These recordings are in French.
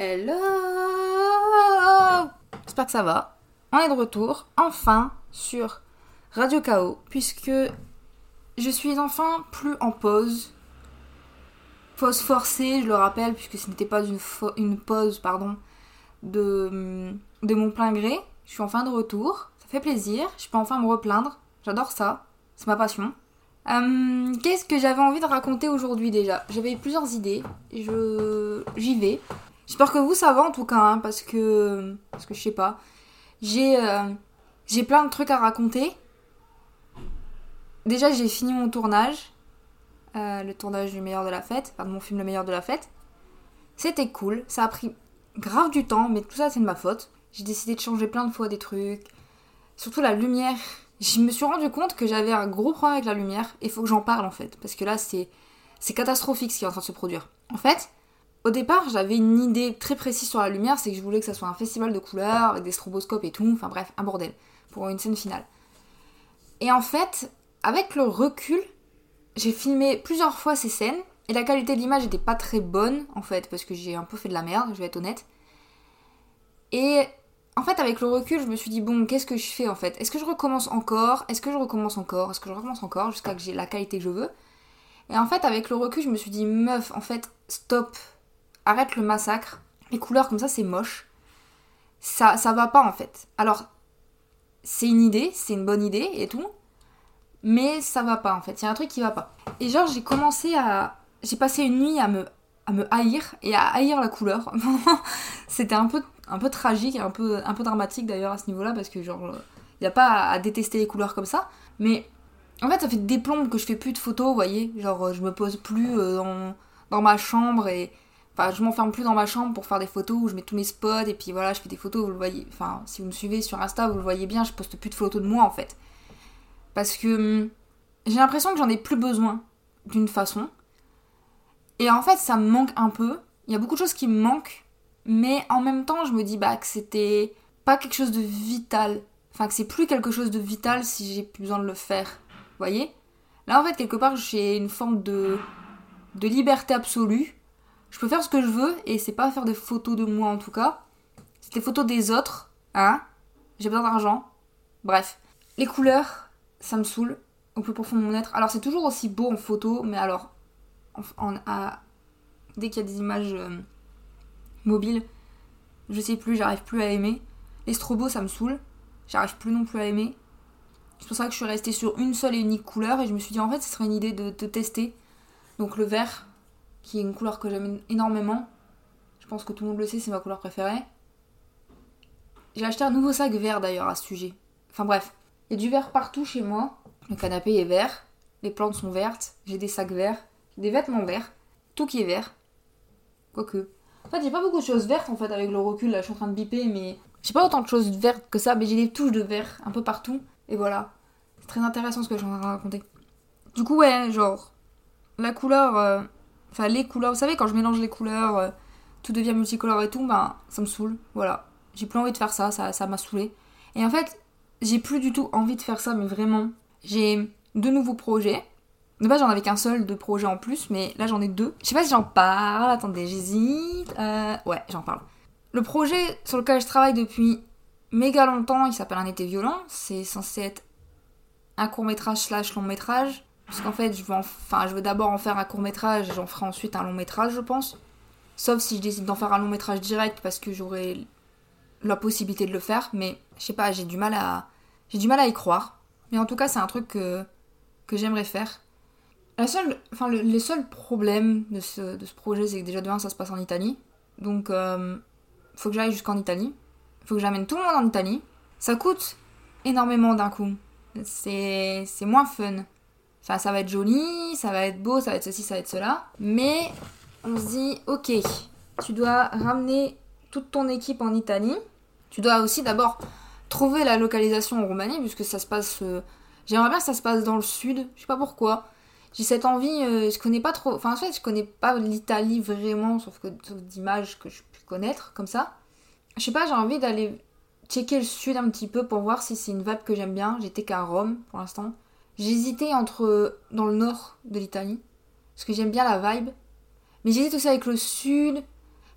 Hello J'espère que ça va. On est de retour, enfin, sur Radio KO, puisque je suis enfin plus en pause. Pause forcée, je le rappelle, puisque ce n'était pas une, pause, pardon, de, de mon plein gré. Je suis enfin de retour, ça fait plaisir, je peux enfin me replaindre, j'adore ça, c'est ma passion. Euh, qu'est-ce que j'avais envie de raconter aujourd'hui déjà? J'avais plusieurs idées, j'y vais. J'espère que vous va en tout cas, hein, parce que parce que je sais pas. J'ai euh, j'ai plein de trucs à raconter. Déjà j'ai fini mon tournage, euh, le tournage du meilleur de la fête, enfin de mon film Le meilleur de la fête. C'était cool, ça a pris grave du temps, mais tout ça c'est de ma faute. J'ai décidé de changer plein de fois des trucs. Surtout la lumière, je me suis rendu compte que j'avais un gros problème avec la lumière et il faut que j'en parle en fait parce que là c'est c'est catastrophique ce qui est en train de se produire. En fait, au départ, j'avais une idée très précise sur la lumière, c'est que je voulais que ça soit un festival de couleurs avec des stroboscopes et tout, enfin bref, un bordel pour une scène finale. Et en fait, avec le recul, j'ai filmé plusieurs fois ces scènes et la qualité de l'image n'était pas très bonne en fait parce que j'ai un peu fait de la merde, je vais être honnête. Et en fait, avec le recul, je me suis dit, bon, qu'est-ce que je fais en fait? Est-ce que je recommence encore? Est-ce que je recommence encore? Est-ce que je recommence encore jusqu'à que j'ai la qualité que je veux? Et en fait, avec le recul, je me suis dit, meuf, en fait, stop, arrête le massacre. Les couleurs comme ça, c'est moche. Ça, ça va pas en fait. Alors, c'est une idée, c'est une bonne idée et tout, mais ça va pas en fait. Il y a un truc qui va pas. Et genre, j'ai commencé à. J'ai passé une nuit à me, à me haïr et à haïr la couleur. C'était un peu un peu tragique et un peu, un peu dramatique d'ailleurs à ce niveau-là parce que genre il n'y a pas à, détester les couleurs comme ça mais en fait ça fait des plombes que je fais plus de photos vous voyez genre je me pose plus euh, dans, dans ma chambre et enfin je m'enferme plus dans ma chambre pour faire des photos où je mets tous mes spots et puis voilà je fais des photos vous le voyez enfin si vous me suivez sur Insta vous le voyez bien je poste plus de photos de moi en fait parce que hum, j'ai l'impression que j'en ai plus besoin d'une façon et en fait ça me manque un peu il y a beaucoup de choses qui me manquent mais en même temps, je me dis bah, que c'était pas quelque chose de vital. Enfin, que c'est plus quelque chose de vital si j'ai plus besoin de le faire. Vous voyez? Là, en fait, quelque part, j'ai une forme de, de liberté absolue. Je peux faire ce que je veux et c'est pas faire des photos de moi en tout cas. C'est des photos des autres. Hein J'ai besoin d'argent. Bref. Les couleurs, ça me saoule au plus profond de mon être. Alors, c'est toujours aussi beau en photo, mais alors, dès qu'il y a des images. Euh, mobile, je sais plus, j'arrive plus à aimer. Les strobos, ça me saoule, j'arrive plus non plus à aimer. C'est pour ça que je suis restée sur une seule et unique couleur et je me suis dit en fait ce serait une idée de, tester. Donc le vert, qui est une couleur que j'aime énormément. Je pense que tout le monde le sait, c'est ma couleur préférée. J'ai acheté un nouveau sac vert d'ailleurs à ce sujet. Enfin bref, il y a du vert partout chez moi. Le canapé est vert, les plantes sont vertes, j'ai des sacs verts, des vêtements verts, tout qui est vert. Quoique, en fait, j'ai pas beaucoup de choses vertes en fait avec le recul. Là, je suis en train de biper, mais j'ai pas autant de choses vertes que ça, mais j'ai des touches de vert un peu partout. Et voilà. C'est très intéressant ce que je suis en train de raconter. Du coup, ouais, genre, la couleur. Euh, enfin, les couleurs. Vous savez, quand je mélange les couleurs, euh, tout devient multicolore et tout, ben, ça me saoule. Voilà. J'ai plus envie de faire ça, ça m'a saoulé. Et en fait, j'ai plus du tout envie de faire ça, mais vraiment. J'ai deux nouveaux projets de base, j'en avais qu'un seul de projet en plus, mais là j'en ai deux. Je sais pas si j'en parle, attendez, j'hésite. Euh, ouais, j'en parle. Le projet sur lequel je travaille depuis méga longtemps, il s'appelle Un été violent. C'est censé être un court métrage slash long métrage. Parce qu'en fait, je veux, enfin, veux d'abord en faire un court métrage et j'en ferai ensuite un long métrage, je pense. Sauf si je décide d'en faire un long métrage direct parce que j'aurai la possibilité de le faire. Mais je sais pas, j'ai du mal à, j'ai du mal à y croire. Mais en tout cas, c'est un truc que, que j'aimerais faire. La seule, enfin, le, les seuls problèmes de ce, projet, c'est que déjà de ça se passe en Italie. Donc, euh, faut que j'aille jusqu'en Italie. Faut que j'amène tout le monde en Italie. Ça coûte énormément d'un coup. C'est moins fun. Enfin, ça va être joli, ça va être beau, ça va être ceci, ça va être cela. Mais on se dit, ok, tu dois ramener toute ton équipe en Italie. Tu dois aussi d'abord trouver la localisation en Roumanie, puisque ça se passe. Euh, j'aimerais bien que ça se passe dans le sud. Je sais pas pourquoi j'ai cette envie, euh, je connais pas trop, enfin en fait je connais pas l'Italie vraiment, sauf que d'images que je peux connaître comme ça. Je sais pas, j'ai envie d'aller checker le sud un petit peu pour voir si c'est une vibe que j'aime bien. J'étais qu'à Rome pour l'instant. J'hésitais entre dans le nord de l'Italie, parce que j'aime bien la vibe. Mais j'hésite aussi avec le sud,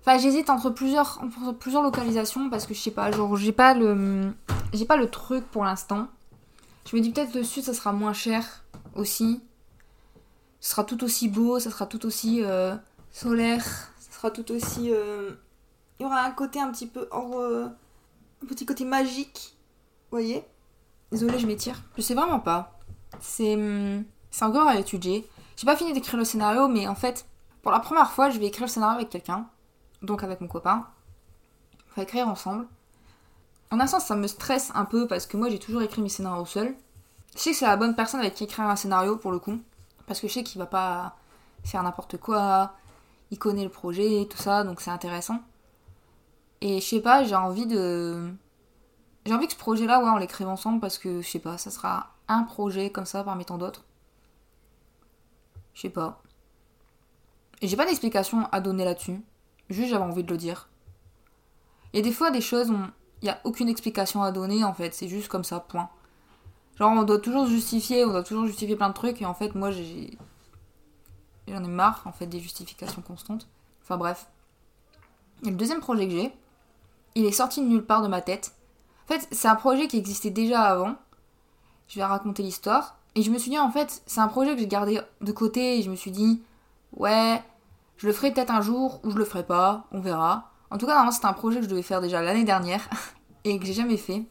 Enfin, j'hésite entre plusieurs, plusieurs localisations parce que je sais pas, genre, j'ai pas le. J'ai pas le truc pour l'instant. Je me dis peut-être le sud, ça sera moins cher aussi. Ce sera tout aussi beau, ça sera tout aussi euh, solaire, ça sera tout aussi. euh, Il y aura un côté un petit peu euh, Un petit côté magique. Vous voyez? Désolée, je m'étire. Je sais vraiment pas. C'est. hum, C'est encore à étudier. J'ai pas fini d'écrire le scénario, mais en fait, pour la première fois, je vais écrire le scénario avec quelqu'un. Donc avec mon copain. On va écrire ensemble. En un sens, ça me stresse un peu parce que moi, j'ai toujours écrit mes scénarios seul. Je sais que c'est la bonne personne avec qui écrire un scénario pour le coup. Parce que je sais qu'il va pas faire n'importe quoi. Il connaît le projet et tout ça, donc c'est intéressant. Et je sais pas, j'ai envie de. J'ai envie que ce projet-là, ouais, on l'écrive ensemble parce que je sais pas, ça sera un projet comme ça parmi tant d'autres? Je sais pas. J'ai pas d'explication à donner là-dessus. Juste j'avais envie de le dire. Il y a des fois des choses où il y a aucune explication à donner en fait, c'est juste comme ça, point. Genre on doit toujours justifier, on doit toujours justifier plein de trucs et en fait moi j'ai j'en ai marre en fait des justifications constantes. Enfin bref. Et le deuxième projet que j'ai, il est sorti de nulle part de ma tête. En fait, c'est un projet qui existait déjà avant. Je vais raconter l'histoire. Et je me suis dit, en fait, c'est un projet que j'ai gardé de côté. Et je me suis dit, ouais, je le ferai peut-être un jour ou je le ferai pas. On verra. En tout cas, normalement, c'était un projet que je devais faire déjà l'année dernière. et que j'ai jamais fait.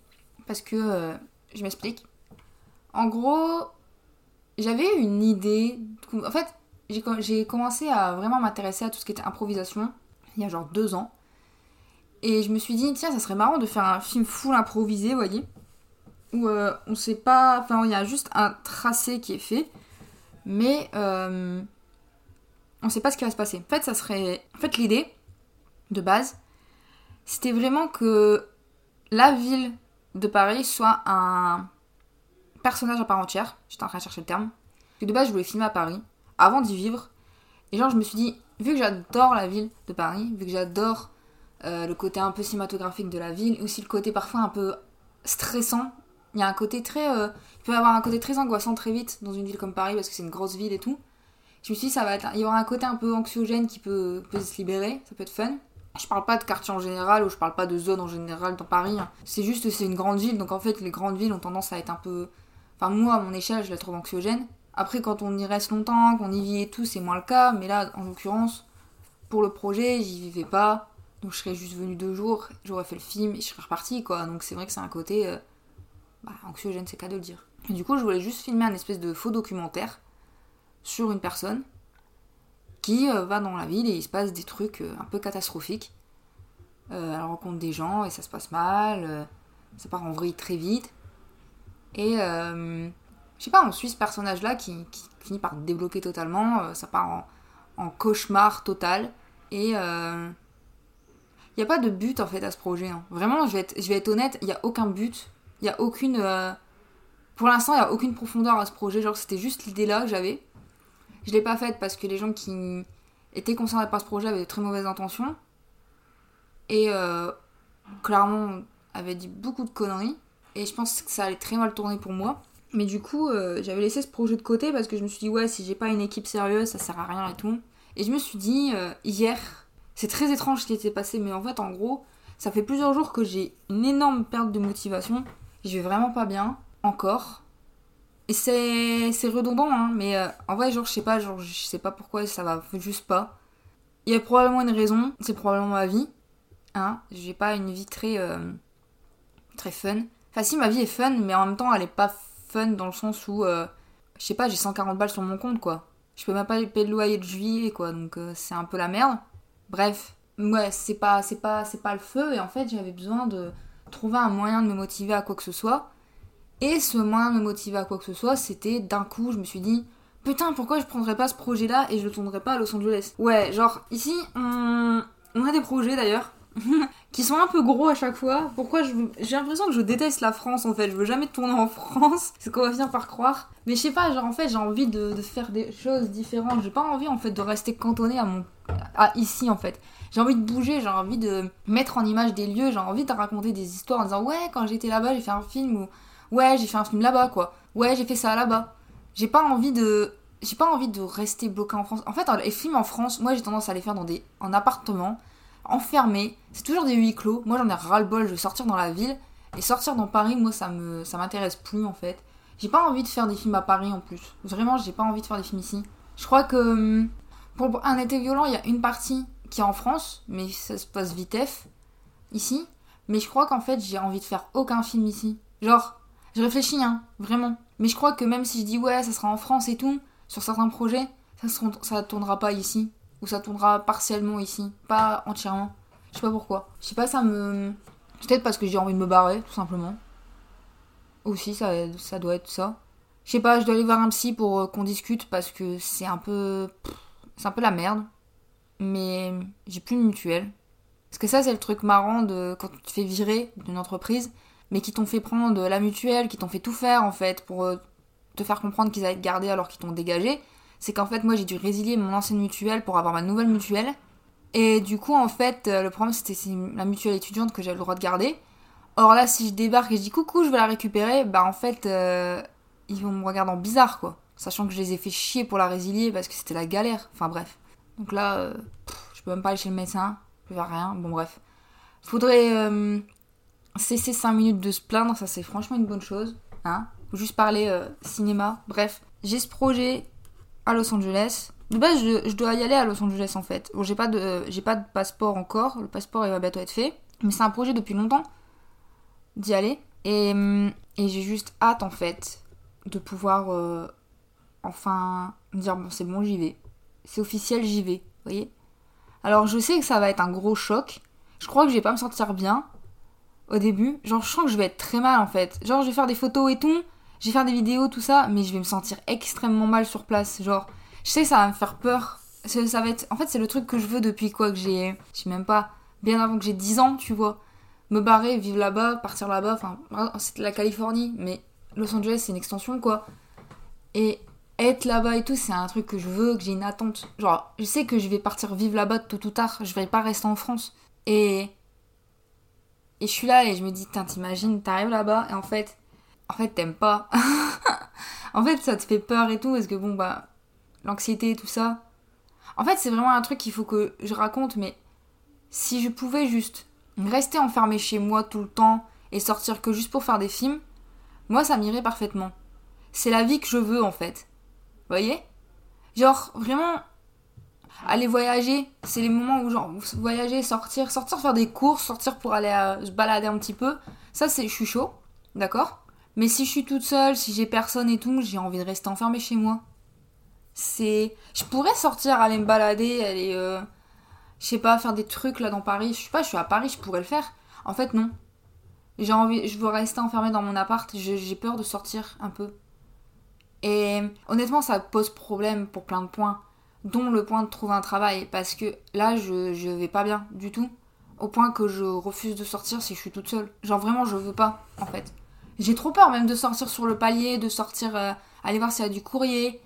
Parce que, euh, je m'explique. En gros, j'avais une idée. En fait, j'ai com- j'ai commencé à vraiment m'intéresser à tout ce qui était improvisation. Il y a genre deux ans. Et je me suis dit, tiens, ça serait marrant de faire un film full improvisé, vous voyez. Où euh, on sait pas. Enfin, il y a juste un tracé qui est fait. Mais euh, on sait pas ce qui va se passer. En fait, ça serait. En fait, l'idée de base, c'était vraiment que la ville de Paris soit un personnage à part entière. J'étais en train de chercher le terme. Et de base, je voulais filmer à Paris avant d'y vivre. Et genre, je me suis dit, vu que j'adore la ville de Paris, vu que j'adore euh, le côté un peu cinématographique de la ville, et aussi le côté parfois un peu stressant. Il y a un côté très. euh, il peut y avoir un côté très angoissant très vite dans une ville comme Paris parce que c'est une grosse ville et tout. Je me suis dit, ça va il y aura un côté un peu anxiogène qui peut, peut se libérer, ça peut être fun. Je parle pas de quartier en général ou je parle pas de zone en général dans Paris. hein. C'est juste c'est une grande ville, donc en fait les grandes villes ont tendance à être un peu. Enfin, moi à mon échelle, je la trouve anxiogène. Après, quand on y reste longtemps, qu'on y vit et tout, c'est moins le cas. Mais là, en l'occurrence, pour le projet, j'y vivais pas. Donc je serais juste venue deux jours, j'aurais fait le film et je serais repartie quoi. Donc c'est vrai que c'est un côté euh, bah, anxiogène, c'est cas de le dire. Du coup, je voulais juste filmer un espèce de faux documentaire sur une personne qui euh, va dans la ville et il se passe des trucs euh, un peu catastrophiques. Euh, elle rencontre des gens et ça se passe mal, ça part en vrille très vite. Et je sais pas, on suit ce personnage-là qui, qui finit par débloquer totalement, ça part en, cauchemar total. Et il n'y a pas de but en fait à ce projet. hein. Vraiment, je vais être, je vais être honnête, il n'y a aucun but. Il n'y a aucune. euh, Pour l'instant, il n'y a aucune profondeur à ce projet. Genre, c'était juste l'idée là que j'avais. Je l'ai pas faite parce que les gens qui étaient concernés par ce projet avaient de très mauvaises intentions. Et euh, clairement, avaient dit beaucoup de conneries. Et je pense que ça allait très mal tourner pour moi. Mais du coup, euh, j'avais laissé ce projet de côté parce que je me suis dit, ouais, si j'ai pas une équipe sérieuse, ça sert à rien et tout. Et je me suis dit, euh, hier, c'est très étrange ce qui était passé, mais en fait, en gros, ça fait plusieurs jours que j'ai une énorme perte de motivation. Je vais vraiment pas bien, encore. Et c'est redondant, hein, mais euh, en vrai, genre, je sais pas, genre, je sais pas pourquoi ça va juste pas. Il y a probablement une raison, c'est probablement ma vie. Hein, j'ai pas une vie très, euh, très fun. Enfin, si, ma vie est fun, mais en même temps, elle est pas fun dans le sens où, euh, je sais pas, j'ai 140 balles sur mon compte, quoi. Je peux même pas payer le loyer de juillet, quoi, donc c'est un peu la merde. Bref, ouais, c'est pas, c'est pas, c'est pas le feu, et en fait, j'avais besoin de trouver un moyen de me motiver à quoi que ce soit. Et ce moyen de me motiver à quoi que ce soit, c'était d'un coup, je me suis dit, putain, pourquoi je prendrais pas ce projet-là et je le tournerais pas à Los Angeles? Ouais, genre, ici, on, a des projets d'ailleurs. qui sont un peu gros à chaque fois. Pourquoi j'ai l'impression que je déteste la France en fait. Je veux jamais tourner en France. C'est ce qu'on va finir par croire. Mais je sais pas, genre en fait j'ai envie de, de faire des choses différentes. J'ai pas envie en fait de rester cantonné à mon à ici en fait. J'ai envie de bouger, j'ai envie de mettre en image des lieux, j'ai envie de raconter des histoires en disant ouais quand j'étais là-bas j'ai fait un film ou ouais j'ai fait un film là-bas quoi. Ouais j'ai fait ça là-bas. J'ai pas envie de j'ai pas envie de rester bloqué en France. En fait les films en France, moi j'ai tendance à les faire dans des en appartement enfermé. C'est toujours des huis clos. Moi, j'en ai ras-le-bol. Je veux sortir dans la ville. Et sortir dans Paris, moi, ça me, ça m'intéresse plus, en fait. J'ai pas envie de faire des films à Paris, en plus. Vraiment, j'ai pas envie de faire des films ici. Je crois que hum, pour un été violent, il y a une partie qui est en France, mais ça se passe vitef ici. Mais je crois qu'en fait, j'ai envie de faire aucun film ici. Genre, je réfléchis, hein, vraiment. Mais je crois que même si je dis ouais, ça sera en France et tout, sur certains projets, ça, ne ça tournera pas ici. Ou ça tournera partiellement ici, pas entièrement. Je sais pas pourquoi. Je sais pas, ça me. Peut-être parce que j'ai envie de me barrer, tout simplement. Aussi, ça, ça doit être ça. Je sais pas, je dois aller voir un psy pour euh, qu'on discute parce que c'est un peu. C'est un peu la merde. Mais j'ai plus de mutuelle. Parce que ça, c'est le truc marrant de quand tu te fais virer d'une entreprise, mais qui t'ont fait prendre la mutuelle, qui t'ont fait tout faire en fait pour euh, te faire comprendre qu'ils allaient te garder alors qu'ils t'ont dégagé. C'est qu'en fait, moi j'ai dû résilier mon ancienne mutuelle pour avoir ma nouvelle mutuelle. Et du coup, en fait, euh, le problème c'était la mutuelle étudiante que j'avais le droit de garder. Or là, si je débarque et je dis coucou, je vais la récupérer, bah en fait, euh, ils vont me regarder en bizarre quoi. Sachant que je les ai fait chier pour la résilier parce que c'était la galère. Enfin bref. Donc là, euh, je peux même pas aller chez le médecin, je vais rien. Bon bref. Faudrait cesser 5 minutes de se plaindre, ça c'est franchement une bonne chose. Hein Juste parler cinéma. Bref, j'ai ce projet à Los Angeles. De base, je, dois y aller à Los Angeles en fait. Bon, j'ai pas de, pas de passeport encore. Le passeport il va bientôt être fait, mais c'est un projet depuis longtemps d'y aller. Et, et j'ai juste hâte en fait de pouvoir enfin dire bon c'est bon j'y vais. C'est officiel j'y vais. Vous voyez. Alors je sais que ça va être un gros choc. Je crois que je vais pas me sentir bien au début. Genre je sens que je vais être très mal en fait. Genre je vais faire des photos et tout. Je vais faire des vidéos tout ça, mais je vais me sentir extrêmement mal sur place. Genre je sais que ça va me faire peur. Ça va être... En fait, c'est le truc que je veux depuis quoi que j'ai... Je sais même pas. Bien avant que j'ai 10 ans, tu vois. Me barrer, vivre là-bas, partir là-bas. Enfin, c'était la Californie, mais Los Angeles, c'est une extension, quoi. Et être là-bas et tout, c'est un truc que je veux, que j'ai une attente. Genre, je sais que je vais partir vivre là-bas tôt ou tard. Je vais pas rester en France. Et... Et je suis là et je me dis, t'imagines, t'arrives là-bas et en fait... En fait, t'aimes pas. en fait, ça te fait peur et tout, parce que bon, bah l'anxiété, tout ça. En fait, c'est vraiment un truc qu'il faut que je raconte, mais si je pouvais juste rester enfermée chez moi tout le temps et sortir que juste pour faire des films, moi ça m'irait parfaitement. C'est la vie que je veux en fait. Voyez? Genre vraiment aller voyager, c'est les moments où genre voyager, sortir, sortir faire des courses, sortir pour aller euh, se balader un petit peu. Ça c'est je suis chaud, d'accord? Mais si je suis toute seule, si j'ai personne et tout, j'ai envie de rester enfermée chez moi. C'est je pourrais sortir aller me balader aller euh, je sais pas faire des trucs là dans Paris. Je sais pas je suis à Paris je pourrais le faire. En fait non. J'ai envie je veux rester enfermée dans mon appart. J'ai peur de sortir un peu et honnêtement ça pose problème pour plein de points dont le point de trouver un travail parce que là je, je vais pas bien du tout au point que je refuse de sortir si je suis toute seule genre vraiment je veux pas en fait j'ai trop peur même de sortir sur le palier de sortir euh, aller voir s'il y a du courrier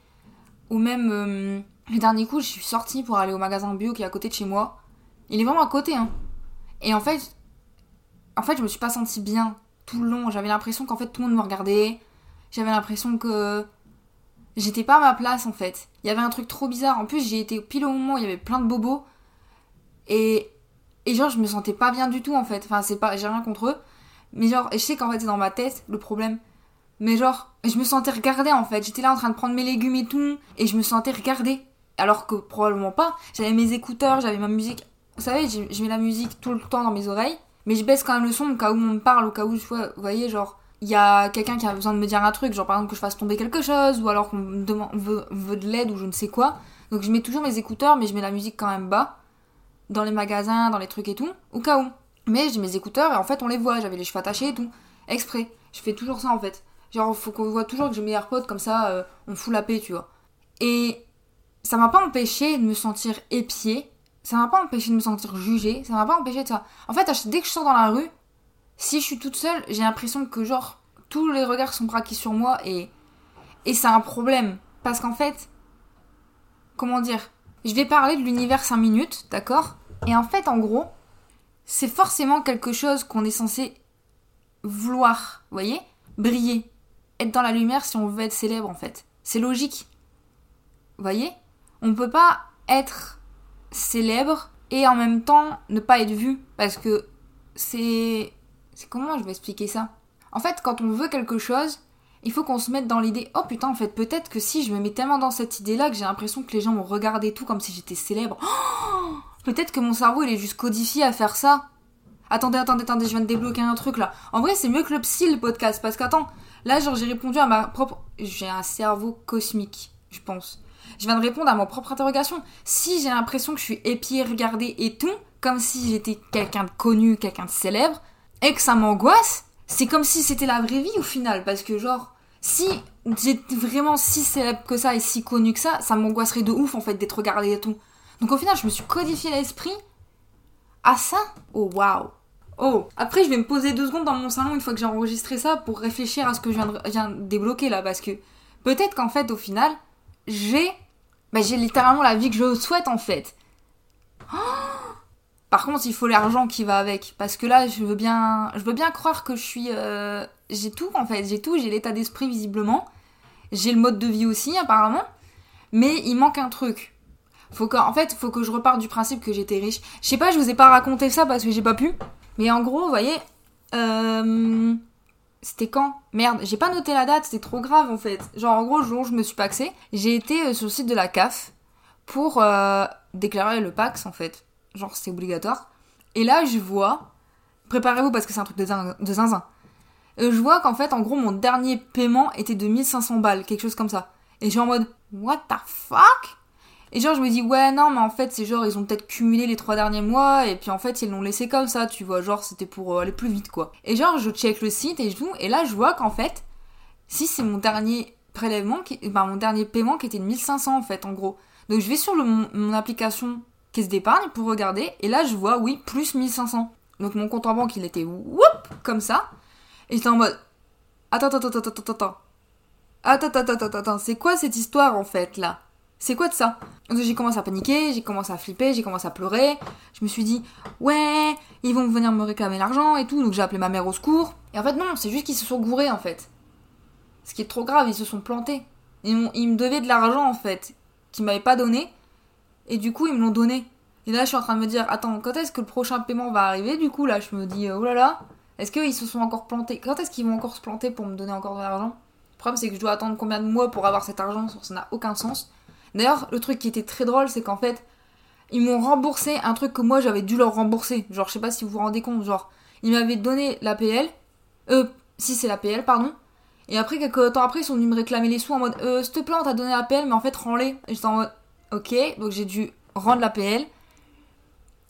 ou même, euh, le dernier coup, je suis sortie pour aller au magasin bio qui est à côté de chez moi. Il est vraiment à côté, hein. Et en fait, en fait, je me suis pas sentie bien tout le long. J'avais l'impression qu'en fait tout le monde me regardait. J'avais l'impression que j'étais pas à ma place en fait. Il y avait un truc trop bizarre. En plus, j'ai été pile au moment où il y avait plein de bobos. Et, et genre, je me sentais pas bien du tout en fait. Enfin, c'est pas, j'ai rien contre eux. Mais genre, je sais qu'en fait, c'est dans ma tête le problème. Mais genre, je me sentais regardée en fait. J'étais là en train de prendre mes légumes et tout, et je me sentais regardée. Alors que probablement pas. J'avais mes écouteurs, j'avais ma musique. Vous savez, je mets la musique tout le temps dans mes oreilles, mais je baisse quand même le son au cas où on me parle, au cas où, vous voyez, genre, il y a quelqu'un qui a besoin de me dire un truc, genre par exemple que je fasse tomber quelque chose, ou alors qu'on veut, veut de l'aide ou je ne sais quoi. Donc je mets toujours mes écouteurs, mais je mets la musique quand même bas, dans les magasins, dans les trucs et tout, au cas où. Mais j'ai mes écouteurs et en fait on les voit, j'avais les cheveux attachés et tout, exprès. Je fais toujours ça en fait. Genre, faut qu'on voit toujours que j'ai mes AirPods, comme ça, euh, on fout la paix, tu vois. Et ça m'a pas empêché de me sentir épiée, ça m'a pas empêché de me sentir jugée, ça m'a pas empêché de ça. En fait, dès que je sors dans la rue, si je suis toute seule, j'ai l'impression que, genre, tous les regards sont braqués sur moi et. Et c'est un problème. Parce qu'en fait. Comment dire Je vais parler de l'univers 5 minutes, d'accord? Et en fait, en gros, c'est forcément quelque chose qu'on est censé vouloir, voyez? Briller être dans la lumière si on veut être célèbre en fait. C'est logique. Voyez? On ne peut pas être célèbre et en même temps ne pas être vu parce que c'est c'est comment je vais expliquer ça? En fait, quand on veut quelque chose, il faut qu'on se mette dans l'idée oh putain en fait peut-être que si je me mets tellement dans cette idée là que j'ai l'impression que les gens vont regarder tout comme si j'étais célèbre. Oh peut-être que mon cerveau il est juste codifié à faire ça. Attendez, attendez, attendez, je viens de débloquer un truc là. En vrai, c'est mieux que le psy le podcast parce qu'attends, là genre j'ai répondu à ma propre j'ai un cerveau cosmique, je pense. Je viens de répondre à ma propre interrogation. Si j'ai l'impression que je suis épiée, regardée et tout, comme si j'étais quelqu'un de connu, quelqu'un de célèbre, et que ça m'angoisse, c'est comme si c'était la vraie vie au final. Parce que genre, si j'étais vraiment si célèbre que ça et si connu que ça, ça m'angoisserait de ouf en fait d'être regardée et tout. Donc au final, je me suis codifié l'esprit à ça. Oh waouh. Oh, après je vais me poser deux secondes dans mon salon une fois que j'ai enregistré ça pour réfléchir à ce que je viens de, viens débloquer là parce que peut-être qu'en fait au final j'ai bah, j'ai littéralement la vie que je souhaite en fait. Par contre, il faut l'argent qui va avec parce que là, je veux bien je veux bien croire que je suis euh, j'ai tout en fait, j'ai tout, j'ai l'état d'esprit visiblement. J'ai le mode de vie aussi apparemment, mais il manque un truc. Faut que, en fait, faut que je reparte du principe que j'étais riche. Je sais pas, je vous ai pas raconté ça parce que j'ai pas pu. Mais en gros, vous voyez, euh, c'était quand? Merde, j'ai pas noté la date, c'était trop grave en fait. Genre en gros, jour où je me suis paxé, j'ai été euh, sur le site de la CAF pour déclarer le Pax en fait. Genre c'est obligatoire. Et là, je vois, préparez-vous parce que c'est un truc de, zinzin. je vois qu'en fait, en gros, mon dernier paiement était de 1500 balles, quelque chose comme ça. Et je suis en mode, what the fuck? Et genre, je me dis, ouais, non, mais en fait, c'est genre, ils ont peut-être cumulé les trois derniers mois, et puis en fait, ils l'ont laissé comme ça, tu vois. Genre, c'était pour euh, aller plus vite, quoi. Et genre, je check le site et je et là, je vois qu'en fait, si c'est mon dernier prélèvement, qui, ben, mon dernier paiement qui était de 1500, en fait, en gros. Donc, je vais sur le, mon, application caisse d'épargne pour regarder, et là, je vois, oui, plus 1500. Donc, mon compte en banque, il était whoop, comme ça. Et j'étais en mode, attends, attends, attends, attends, attends, attends. Attends, attends, attends, c'est quoi cette histoire, en fait, là? C'est quoi de ça? J'ai commencé à paniquer, j'ai commencé à flipper, j'ai commencé à pleurer. Je me suis dit, ouais, ils vont venir me réclamer l'argent et tout. Donc j'ai appelé ma mère au secours. Et en fait, non, c'est juste qu'ils se sont gourés en fait. Ce qui est trop grave, ils se sont plantés. Ils, me devaient de l'argent en fait, qu'ils m'avaient pas donné. Et du coup, ils me l'ont donné. Et là, je suis en train de me dire, attends, quand est-ce que le prochain paiement va arriver Du coup, là, je me dis, oh là là, est-ce qu'ils se sont encore plantés? Quand est-ce qu'ils vont encore se planter pour me donner encore de l'argent? Le problème, c'est que je dois attendre combien de mois pour avoir cet argent Ça n'a aucun sens. D'ailleurs, le truc qui était très drôle, c'est qu'en fait, ils m'ont remboursé un truc que moi j'avais dû leur rembourser. Genre, je sais pas si vous vous rendez compte, genre, ils m'avaient donné l'APL, euh, si c'est l'APL, pardon. Et après, quelques temps après, ils sont venus me réclamer les sous en mode, euh, s'il te plaît, on t'a donné l'APL, mais en fait, rends-les. Et j'étais en mode, ok, donc j'ai dû rendre l'APL,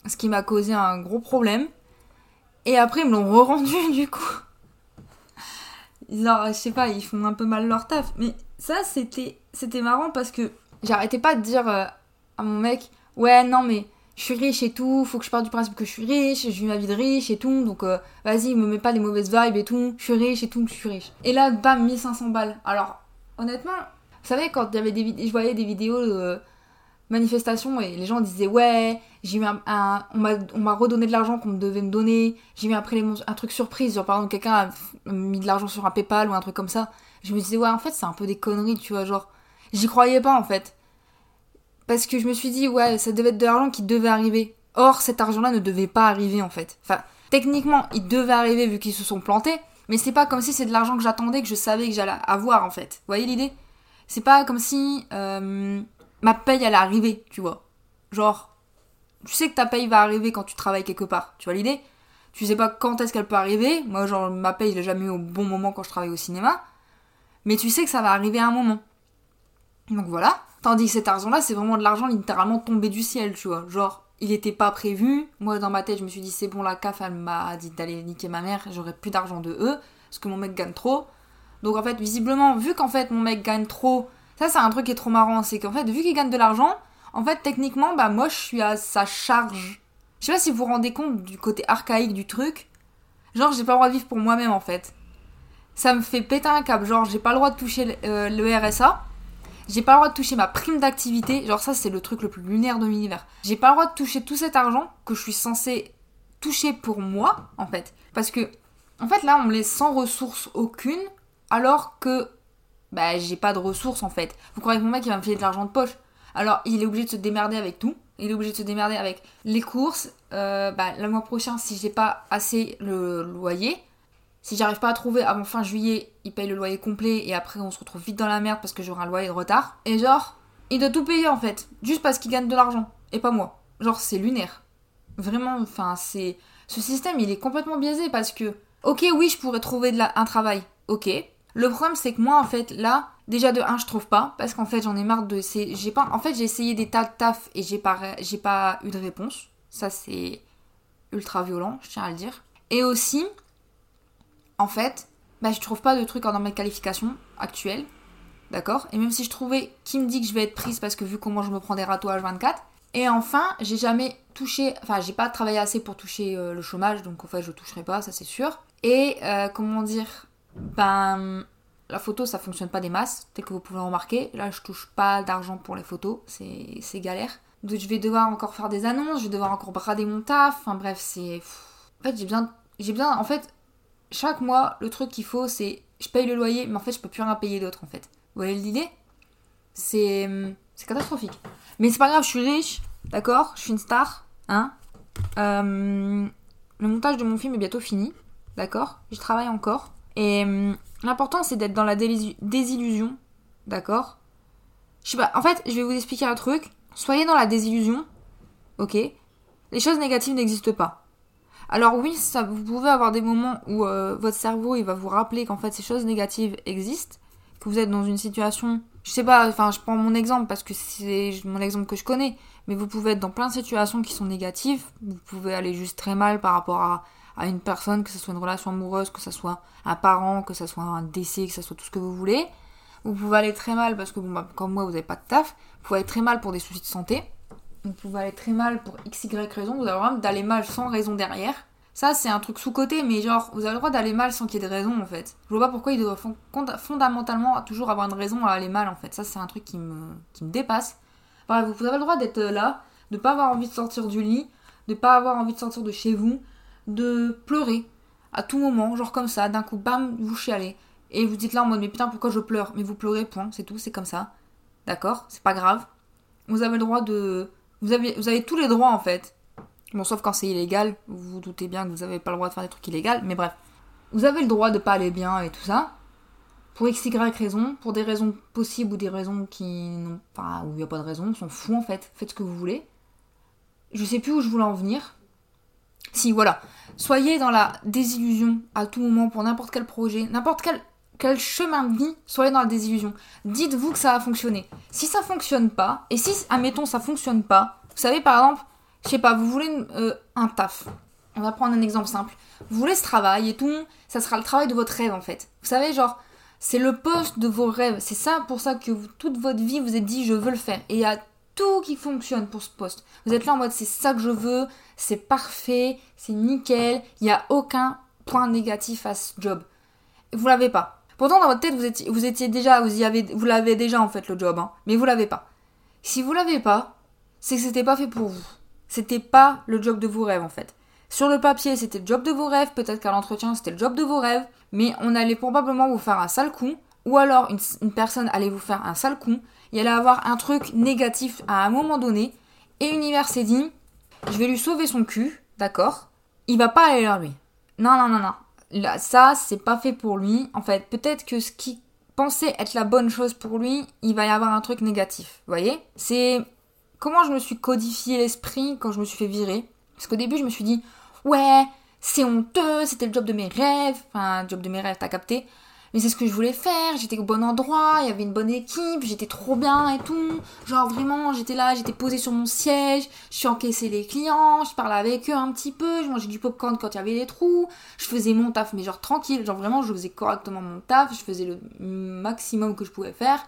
ce qui m'a causé un gros problème. Et après, ils me l'ont re-rendu, du coup. Je sais pas, ils font un peu mal leur taf. Mais ça, c'était, c'était marrant parce que J'arrêtais pas de dire euh, à mon mec, ouais, non, mais je suis riche et tout, faut que je parte du principe que je suis riche, je vis ma vie de riche et tout, donc euh, vas-y, me mets pas les mauvaises vibes et tout, je suis riche et tout, je suis riche. Et là, bam, 1500 balles. Alors, honnêtement, vous savez, quand il y avait des je voyais des vidéos manifestations et les gens disaient, ouais, j'ai eu un, on m'a redonné de l'argent qu'on me devait me donner, j'ai eu après un truc surprise, genre par exemple, quelqu'un a mis de l'argent sur un PayPal ou un truc comme ça. Je me disais, ouais, en fait, c'est un peu des conneries, tu vois, genre J'y croyais pas en fait. Parce que je me suis dit, ouais, ça devait être de l'argent qui devait arriver. Or, cet argent-là ne devait pas arriver en fait. Enfin, techniquement, il devait arriver vu qu'ils se sont plantés, mais c'est pas comme si c'est de l'argent que j'attendais, que je savais que j'allais avoir en fait. Vous voyez l'idée? C'est pas comme si euh, ma paye allait arriver, tu vois. Genre, tu sais que ta paye va arriver quand tu travailles quelque part, tu vois l'idée? Tu sais pas quand est-ce qu'elle peut arriver. Moi, genre, ma paye, je l'ai jamais eu au bon moment quand je travaille au cinéma. Mais tu sais que ça va arriver à un moment. Donc voilà. Tandis que cet argent-là, c'est vraiment de l'argent littéralement tombé du ciel, tu vois. Genre, il était pas prévu. Moi, dans ma tête, je me suis dit, c'est bon, la CAF, elle m'a dit d'aller niquer ma mère, j'aurais plus d'argent de eux, parce que mon mec gagne trop. Donc en fait, visiblement, vu qu'en fait, mon mec gagne trop, ça, c'est un truc qui est trop marrant, c'est qu'en fait, vu qu'il gagne de l'argent, en fait, techniquement, bah, moi, je suis à sa charge. Je sais pas si vous vous rendez compte du côté archaïque du truc. Genre, j'ai pas le droit de vivre pour moi-même, en fait. Ça me fait péter un câble. Genre, j'ai pas le droit de toucher le euh, RSA j'ai pas le droit de toucher ma prime d'activité. Genre ça c'est le truc le plus lunaire de l'univers. J'ai pas le droit de toucher tout cet argent que je suis censée toucher pour moi en fait. Parce que en fait là on me laisse sans ressources aucune alors que bah j'ai pas de ressources en fait. Vous croyez que mon mec il va me filer de l'argent de poche? Alors il est obligé de se démerder avec tout. il est obligé de se démerder avec les courses. Euh, bah, le mois prochain, si j'ai pas assez le loyer, si j'arrive pas à trouver avant fin juillet, il paye le loyer complet et après on se retrouve vite dans la merde parce que j'aurai un loyer de retard. Et genre, il doit tout payer en fait, juste parce qu'il gagne de l'argent et pas moi. Genre, c'est lunaire. Vraiment, enfin, c'est. Ce système, il est complètement biaisé parce que, ok, oui, je pourrais trouver de un travail, ok. Le problème, c'est que moi, en fait, là, déjà de 1, je trouve pas parce qu'en fait, j'en ai marre de. J'ai pas. En fait, j'ai essayé des tas de taf et j'ai pas... j'ai pas eu de réponse. Ça, c'est ultra violent, je tiens à le dire. Et aussi, en fait, bah, je trouve pas de trucs dans mes qualifications actuelles. D'accord? Et même si je trouvais qui me dit que je vais être prise parce que vu comment je me prends des râteaux à 24 et enfin, j'ai jamais touché, enfin, j'ai pas travaillé assez pour toucher euh, le chômage, donc en fait, je toucherai pas, ça c'est sûr. Et euh, comment dire, ben, la photo ça fonctionne pas des masses, tel que vous pouvez remarquer. Là, je touche pas d'argent pour les photos, c'est galère. Donc, je vais devoir encore faire des annonces, je vais devoir encore brader mon taf, enfin bref, c'est. En fait, j'ai besoin, j'ai besoin, en fait, chaque mois, le truc qu'il faut, c'est je paye le loyer, mais en fait, je peux plus rien payer d'autre en fait. Vous voyez l'idée? C'est. C'est catastrophique. Mais c'est pas grave, je suis riche, d'accord Je suis une star, hein euh, Le montage de mon film est bientôt fini, d'accord? Je travaille encore. Et hum, l'important, c'est d'être dans la désillusion, d'accord? Je sais pas, en fait, je vais vous expliquer un truc. Soyez dans la désillusion, ok? Les choses négatives n'existent pas. Alors oui, ça, vous pouvez avoir des moments où euh, votre cerveau il va vous rappeler qu'en fait ces choses négatives existent, que vous êtes dans une situation je sais pas, enfin, je prends mon exemple parce que c'est mon exemple que je connais, mais vous pouvez être dans plein de situations qui sont négatives. Vous pouvez aller juste très mal par rapport à, à une personne, que ce soit une relation amoureuse, que ce soit un parent, que ce soit un décès, que ce soit tout ce que vous voulez. Vous pouvez aller très mal parce que, bon, bah, comme moi, vous n'avez pas de taf. Vous pouvez aller très mal pour des soucis de santé. Vous pouvez aller très mal pour x, y raison. Vous avez vraiment d'aller mal sans raison derrière. Ça, c'est un truc sous-côté, mais genre, vous avez le droit d'aller mal sans qu'il y ait de raison, en fait. Je vois pas pourquoi il devrait fondamentalement toujours avoir une raison à aller mal, en fait. Ça, c'est un truc qui me, qui me dépasse. Bref, vous avez le droit d'être là, de pas avoir envie de sortir du lit, de pas avoir envie de sortir de chez vous, de pleurer à tout moment, genre comme ça, d'un coup, bam, vous chialez. Et vous dites là en mode, mais putain, pourquoi je pleure? Mais vous pleurez, point, c'est tout, c'est comme ça. D'accord? C'est pas grave. Vous avez le droit de. Vous avez, vous avez tous les droits, en fait, Bon, sauf quand c'est illégal, vous vous doutez bien que vous n'avez pas le droit de faire des trucs illégaux, mais bref. Vous avez le droit de pas aller bien et tout ça. Pour x, y raison, pour des raisons possibles ou des raisons qui n'ont pas, où il n'y a pas de raison, on s'en fout en fait, faites ce que vous voulez. Je sais plus où je voulais en venir. Si, voilà. Soyez dans la désillusion à tout moment pour n'importe quel projet, n'importe quel, quel chemin de vie, soyez dans la désillusion. Dites-vous que ça va fonctionner. Si ça fonctionne pas, et si, admettons, ça fonctionne pas, vous savez, par exemple, je sais pas, vous voulez euh, un taf. On va prendre un exemple simple. Vous voulez ce travail et tout, ça sera le travail de votre rêve en fait. Vous savez, genre, c'est le poste de vos rêves. C'est ça pour ça que toute votre vie vous êtes dit je veux le faire. Et a tout qui fonctionne pour ce poste. Vous êtes là en mode c'est ça que je veux, c'est parfait, c'est nickel, il n'y a aucun point négatif à ce job. Vous l'avez pas. Pourtant dans votre tête vous étiez, vous étiez déjà, vous y avez, vous l'avez déjà en fait le job, hein, mais vous l'avez pas. Si vous l'avez pas, c'est que c'était pas fait pour vous. C'était pas le job de vos rêves en fait. Sur le papier, c'était le job de vos rêves, peut-être qu'à l'entretien, c'était le job de vos rêves, mais on allait probablement vous faire un sale coup, ou alors une, personne allait vous faire un sale coup, il allait avoir un truc négatif à un moment donné, et l'univers s'est dit, je vais lui sauver son cul, d'accord Il va pas aller vers lui. Non, non, non, non. Là, ça, c'est pas fait pour lui. En fait, peut-être que ce qui pensait être la bonne chose pour lui, il va y avoir un truc négatif. Vous voyez C'est comment je me suis codifié l'esprit quand je me suis fait virer. Parce qu'au début, je me suis dit, ouais, c'est honteux, c'était le job de mes rêves. Enfin, job de mes rêves, t'as capté. Mais c'est ce que je voulais faire, j'étais au bon endroit, il y avait une bonne équipe, j'étais trop bien et tout. Genre vraiment, j'étais là, j'étais posée sur mon siège, je suis encaissé les clients, je parlais avec eux un petit peu, je mangeais du popcorn quand il y avait des trous, je faisais mon taf mais genre tranquille, genre vraiment je faisais correctement mon taf, je faisais le maximum que je pouvais faire.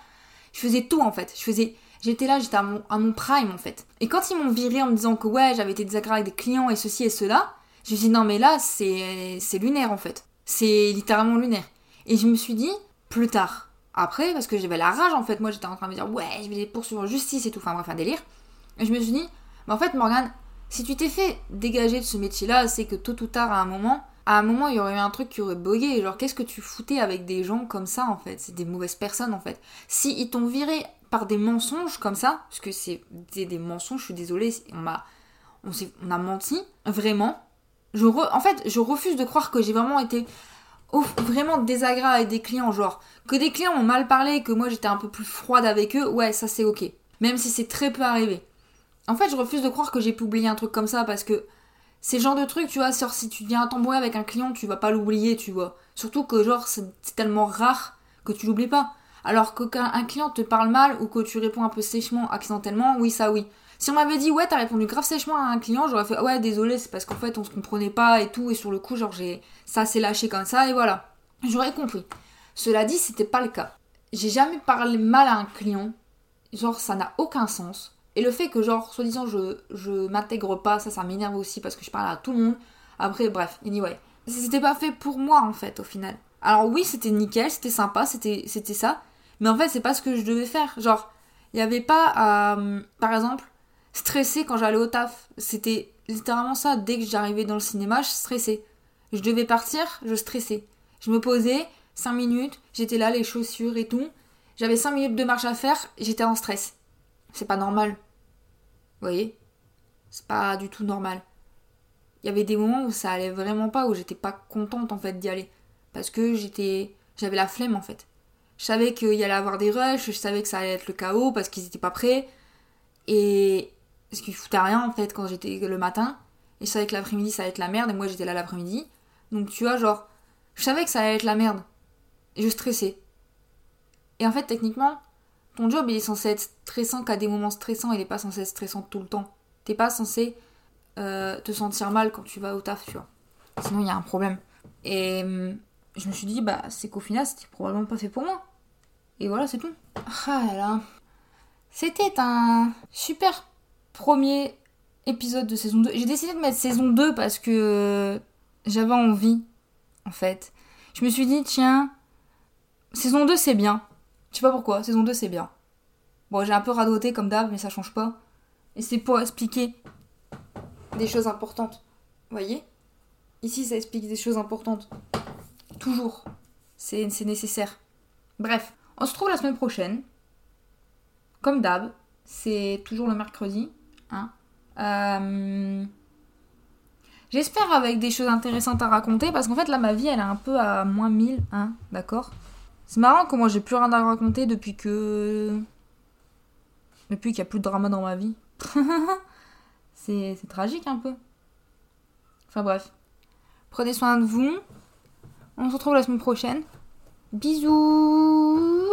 Je faisais tout en fait, je faisais J'étais là, j'étais à mon, prime en fait. Et quand ils m'ont viré en me disant que ouais, j'avais été désagréable avec des clients et ceci et cela, je me suis dit non mais là c'est lunaire en fait. C'est littéralement lunaire. Et je me suis dit, plus tard, après, parce que j'avais la rage en fait, moi j'étais en train de me dire ouais, je vais les poursuivre en justice et tout, enfin bref, un délire. Et je me suis dit, mais en fait Morgane, si tu t'es fait dégager de ce métier-là, c'est que tôt ou tard à un moment, à un moment, il y aurait eu un truc qui aurait bugué. Genre, qu'est-ce que tu foutais avec des gens comme ça, en fait? C'est des mauvaises personnes, en fait. Si ils t'ont viré par des mensonges comme ça, parce que c'est des, mensonges, je suis désolée, on m'a... On, a menti, vraiment. Je en fait, je refuse de croire que j'ai vraiment été vraiment désagréable avec des clients, genre que des clients m'ont mal parlé, que moi j'étais un peu plus froide avec eux, ouais, ça c'est ok. Même si c'est très peu arrivé. En fait, je refuse de croire que j'ai pu oublier un truc comme ça parce que c'est genre de truc, tu vois, si tu viens t'embrouiller avec un client, tu vas pas l'oublier, tu vois. Surtout que, genre, c'est tellement rare que tu l'oublies pas. Alors que quand un client te parle mal ou que tu réponds un peu sèchement, accidentellement, oui, ça oui. Si on m'avait dit, ouais, t'as répondu grave sèchement à un client, j'aurais fait, ouais, désolé, c'est parce qu'en fait, on se comprenait pas et tout, et sur le coup, genre, j'ai, ça s'est lâché comme ça, et voilà. J'aurais compris. Cela dit, c'était pas le cas. J'ai jamais parlé mal à un client. Genre, ça n'a aucun sens. Et le fait que, genre, soi-disant, je, je m'intègre pas, ça, ça m'énerve aussi parce que je parle à tout le monde. Après, bref, anyway. C'était pas fait pour moi, en fait, au final. Alors oui, c'était nickel, c'était sympa, c'était, ça. Mais en fait, c'est pas ce que je devais faire. Genre, il n'y avait pas par exemple, stresser quand j'allais au taf. C'était littéralement ça. Dès que j'arrivais dans le cinéma, je stressais. Je devais partir, je stressais. Je me posais, 5 minutes, j'étais là, les chaussures et tout. J'avais 5 minutes de marche à faire, j'étais en stress. C'est pas normal. Vous voyez? C'est pas du tout normal. Il y avait des moments où ça allait vraiment pas, où j'étais pas contente en fait d'y aller. Parce que j'étais. J'avais la flemme en fait. Je savais qu'il y allait avoir des rushs, je savais que ça allait être le chaos parce qu'ils étaient pas prêts. Et. Parce qu'ils foutaient rien en fait quand j'étais le matin. Et je savais que l'après-midi ça allait être la merde et moi j'étais là l'après-midi. Donc tu vois, genre. Je savais que ça allait être la merde. Et je stressais. Et en fait, techniquement, ton job, il est censé être stressant qu'à des moments stressants, il n'est pas censé être stressant tout le temps. T'es pas censé euh, te sentir mal quand tu vas au taf, tu vois. Sinon, il y a un problème. Et hum, je me suis dit, bah, c'est qu'au final, c'était probablement pas fait pour moi. Et voilà, c'est tout. Ah là là. C'était un super premier épisode de saison 2. J'ai décidé de mettre saison 2 parce que j'avais envie, en fait. Je me suis dit, tiens, saison 2 c'est bien. Je sais pas pourquoi, saison 2 c'est bien. Bon, j'ai un peu radoté comme d'hab, mais ça change pas. Et c'est pour expliquer des choses importantes. Vous voyez? Ici, ça explique des choses importantes. Toujours. C'est nécessaire. Bref, on se retrouve la semaine prochaine. Comme d'hab, c'est toujours le mercredi. Euh, J'espère avec des choses intéressantes à raconter parce qu'en fait là ma vie elle est un peu à moins 1000, hein, d'accord? C'est marrant comment j'ai plus rien à raconter depuis que. Depuis qu'il n'y a plus de drama dans ma vie. c'est tragique un peu. Enfin bref. Prenez soin de vous. On se retrouve la semaine prochaine. Bisous